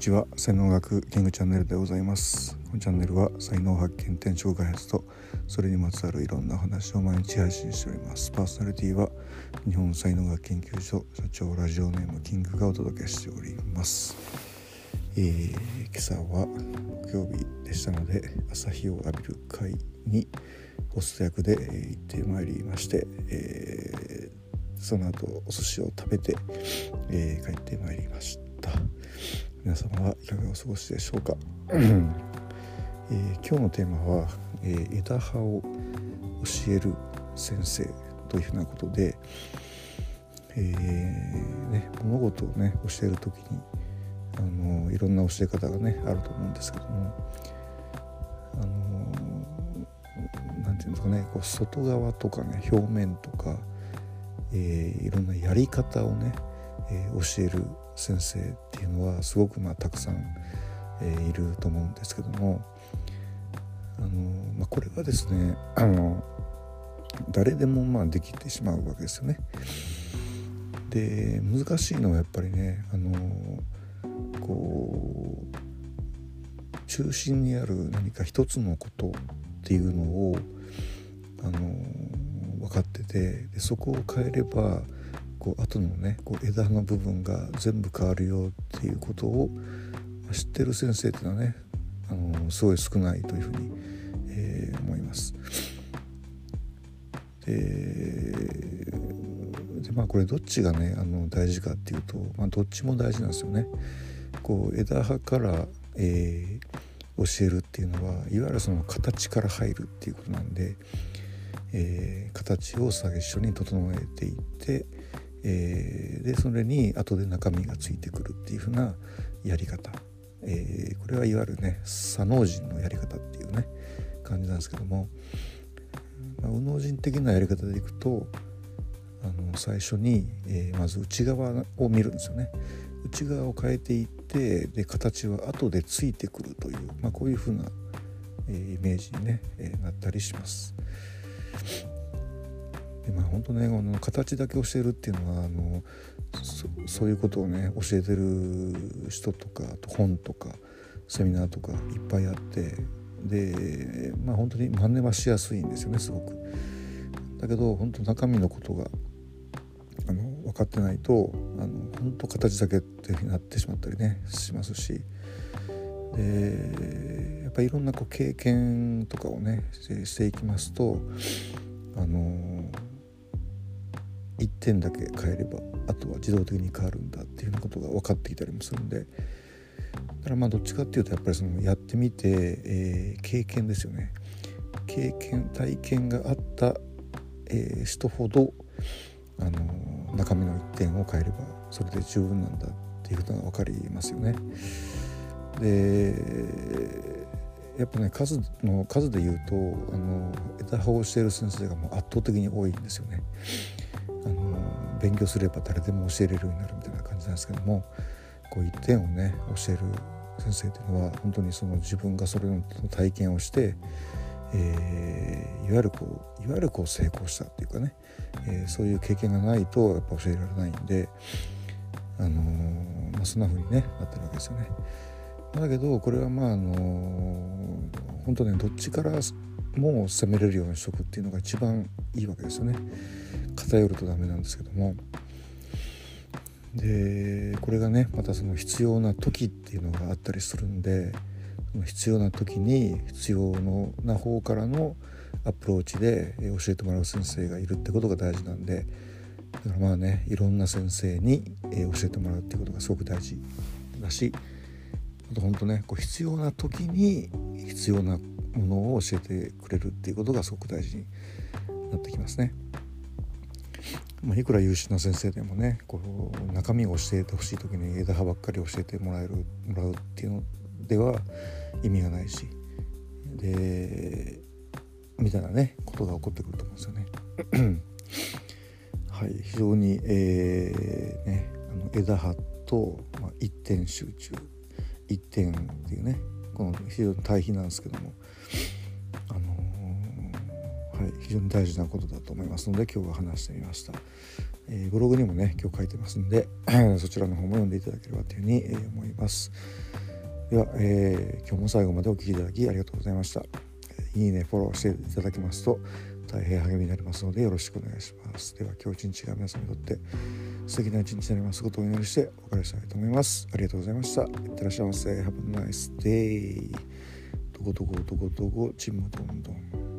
ちは。才能学キングチャンネルでございます。このチャンネルは才能発見転職開発とそれにまつわるいろんな話を毎日配信しております。パーソナリティは日本才能学研究所社長ラジオネームキングがお届けしております。えー、今朝は木曜日でしたので朝日を浴びる会にホスト役で、え行ってまいりまして、えー、その後お寿司を食べて、えー、帰ってまいりました。皆様はいかがお過ごしでしょうか、えー、今日のテーマは、えー、枝葉を教える先生というふうなことで、えーね、物事をね教える時にあのいろんな教え方がねあると思うんですけどもあのなんていうんですかねこう外側とかね表面とか、え、いろんなやり方をね、え、教える先生っていうのはすごくまあたくさん、え、いると思うんですけどもあの、まあ、これはですねあの誰でもまあできてしまうわけですよね。で難しいのはやっぱりねあのこう中心にある何か一つのことっていうのをあの分かっててでそこを変えればこう後のねこう枝の部分が全部変わるよっていうことを知ってる先生っていうのはねあのすごい少ないというふうに、えー、思います。でまあこれどっちがねあの大事かっていうと、まあ、どっちも大事なんですよね。こう枝葉から、えー、教えるっていうのはいわゆるその形から入るっていうことなんで、えー、形を最初に整えていって、えー、でそれに後で中身がついてくるっていうふうなやり方、えー、これはいわゆるね左脳人のやり方っていうね感じなんですけども、まあ、右脳人的なやり方でいくとあの最初に、えー、まず内側を見るんですよね。内側を変えていってで形は後でついてくるという、まあ、こういうふうな、え、イメージにね、え、なったりします。でまあ本当ねこの形だけ教えるっていうのはあのそういうことをね教えてる人とかあと本とかセミナーとかいっぱいあってでまあ本当に真似はしやすいんですよねすごく。だけど本当中身のことがあの分かってないとあの本当形だけっていうふうになってしまったりねしますしでやっぱりいろんなこう経験とかをねしていきますとあの1点だけ変えればあとは自動的に変わるんだっていうようなことが分かっていたりもするんでだからまあどっちかっていうとやっぱりそのやってみて、えー、経験ですよね経験体験があった、えー、人ほど、あのー、中身の1点を変えればそれで十分なんだっていうことが分かりますよね。でやっぱね数の数で言うとあの枝葉をしている先生がもう圧倒的に多いんですよね。勉強すれば誰でも教えれるようになるみたいな感じなんですけどもこう一点をね教える先生というのは本当にその自分がそれの体験をして、えー、いわゆるこういわゆるこう成功したっていうかね、えー、そういう経験がないとやっぱ教えられないんで、あのー、まあ、そんな風にねなってるわけですよね。だけどこれはまああの本当ねどっちからも攻めれるようにしとくっていうのが一番いいわけですよね。偏るとダメなんですけどもでこれがねまたその必要な時っていうのがあったりするんで必要な時に必要な方からのアプローチで教えてもらう先生がいるってことが大事なんでだからまあねいろんな先生に教えてもらうっていうことがすごく大事だしあと本当ねこう必要な時に必要なものを教えてくれるっていうことがすごく大事になってきますね。まあ、いくら優秀な先生でもねこう中身を教えてほしい時に枝葉ばっかり教えてもらえるもらうっていうのでは意味がないしでみたいなねことが起こってくると思うんですよね。はい、非常に、えーね、あの枝葉と、まあ、一点集中一点っていうねこの非常に対比なんですけども、あのー、、非常に大事なことだと思いますので今日は話してみました、えー、ブログにもね今日書いてますんで そちらの方も読んでいただければというふうに、え思います。では、えー、今日も最後までお聴きいただきありがとうございました。いいねフォローしていただけますと大変励みになりますのでよろしくお願いします。では今日一日が皆さんにとって素敵な一日になりますことをお祈りしてお別れしたいと思います。ありがとうございました。いってらっしゃいませ。Have a nice day どこどこどこどこ。ちむどんどん。